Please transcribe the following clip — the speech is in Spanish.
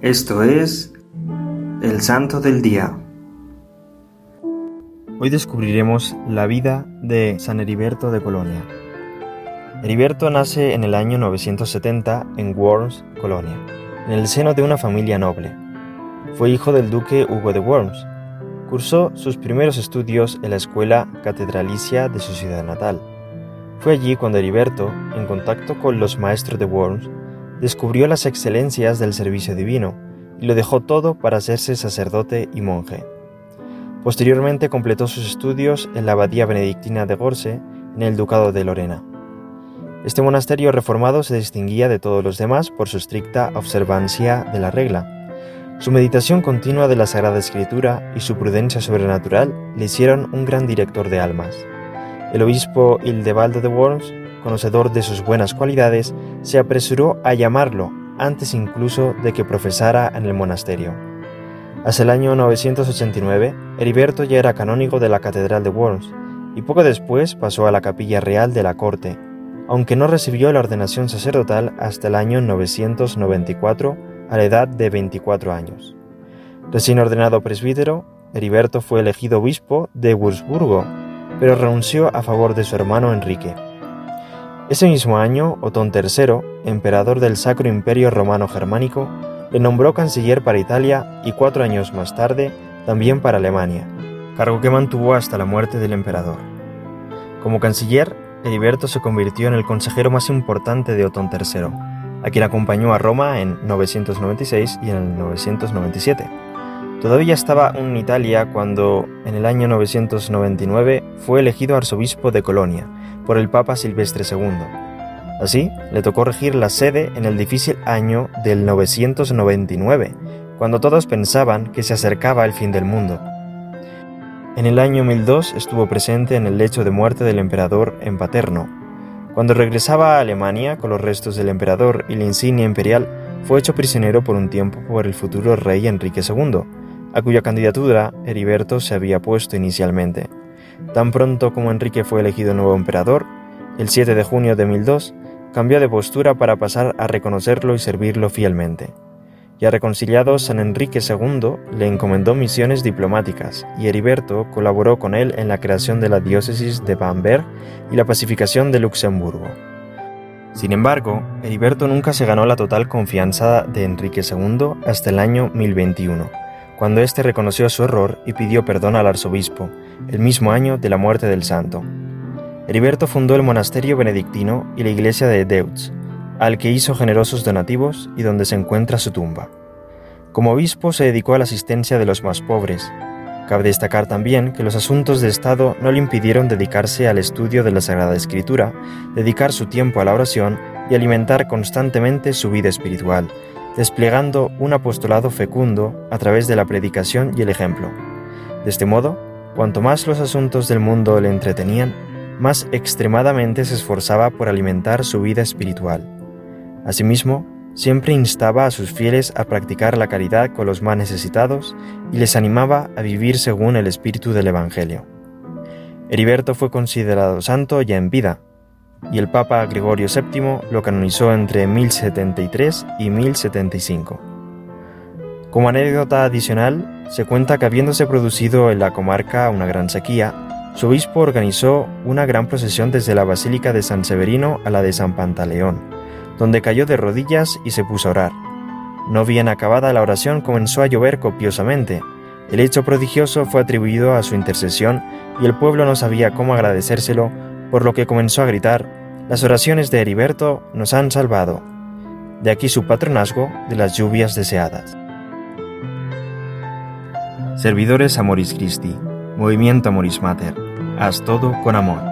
Esto es el Santo del Día. Hoy descubriremos la vida de San Heriberto de Colonia. Heriberto nace en el año 970 en Worms, Colonia, en el seno de una familia noble. Fue hijo del duque Hugo de Worms. Cursó sus primeros estudios en la escuela catedralicia de su ciudad natal. Fue allí cuando Heriberto, en contacto con los maestros de Worms, descubrió las excelencias del servicio divino y lo dejó todo para hacerse sacerdote y monje. Posteriormente completó sus estudios en la abadía benedictina de Gorse, en el Ducado de Lorena. Este monasterio reformado se distinguía de todos los demás por su estricta observancia de la regla. Su meditación continua de la Sagrada Escritura y su prudencia sobrenatural le hicieron un gran director de almas. El obispo Hildebaldo de Worms conocedor de sus buenas cualidades, se apresuró a llamarlo antes incluso de que profesara en el monasterio. Hacia el año 989, Heriberto ya era canónigo de la Catedral de Worms y poco después pasó a la capilla real de la corte, aunque no recibió la ordenación sacerdotal hasta el año 994 a la edad de 24 años. Recién ordenado presbítero, Heriberto fue elegido obispo de Wurzburgo, pero renunció a favor de su hermano Enrique. Ese mismo año, Otón III, emperador del Sacro Imperio Romano Germánico, le nombró canciller para Italia y cuatro años más tarde también para Alemania, cargo que mantuvo hasta la muerte del emperador. Como canciller, Heriberto se convirtió en el consejero más importante de Otón III, a quien acompañó a Roma en 996 y en el 997. Todavía estaba en Italia cuando, en el año 999, fue elegido arzobispo de Colonia, por el Papa Silvestre II. Así, le tocó regir la sede en el difícil año del 999, cuando todos pensaban que se acercaba el fin del mundo. En el año 1002 estuvo presente en el lecho de muerte del emperador en Paterno. Cuando regresaba a Alemania con los restos del emperador y la insignia imperial, fue hecho prisionero por un tiempo por el futuro rey Enrique II, a cuya candidatura Heriberto se había puesto inicialmente. Tan pronto como Enrique fue elegido nuevo emperador, el 7 de junio de 1002, cambió de postura para pasar a reconocerlo y servirlo fielmente. Ya reconciliado, San Enrique II le encomendó misiones diplomáticas y Heriberto colaboró con él en la creación de la diócesis de Bamberg y la pacificación de Luxemburgo. Sin embargo, Heriberto nunca se ganó la total confianza de Enrique II hasta el año 1021 cuando éste reconoció su error y pidió perdón al arzobispo, el mismo año de la muerte del santo. Heriberto fundó el monasterio benedictino y la iglesia de Deutz, al que hizo generosos donativos y donde se encuentra su tumba. Como obispo se dedicó a la asistencia de los más pobres. Cabe destacar también que los asuntos de Estado no le impidieron dedicarse al estudio de la Sagrada Escritura, dedicar su tiempo a la oración y alimentar constantemente su vida espiritual, desplegando un apostolado fecundo a través de la predicación y el ejemplo. De este modo, cuanto más los asuntos del mundo le entretenían, más extremadamente se esforzaba por alimentar su vida espiritual. Asimismo, siempre instaba a sus fieles a practicar la caridad con los más necesitados y les animaba a vivir según el espíritu del Evangelio. Heriberto fue considerado santo ya en vida, y el Papa Gregorio VII lo canonizó entre 1073 y 1075. Como anécdota adicional, se cuenta que habiéndose producido en la comarca una gran sequía, su obispo organizó una gran procesión desde la Basílica de San Severino a la de San Pantaleón, donde cayó de rodillas y se puso a orar. No bien acabada la oración comenzó a llover copiosamente. El hecho prodigioso fue atribuido a su intercesión y el pueblo no sabía cómo agradecérselo por lo que comenzó a gritar, las oraciones de Heriberto nos han salvado. De aquí su patronazgo de las lluvias deseadas. Servidores Amoris Christi, Movimiento Amoris Mater, haz todo con amor.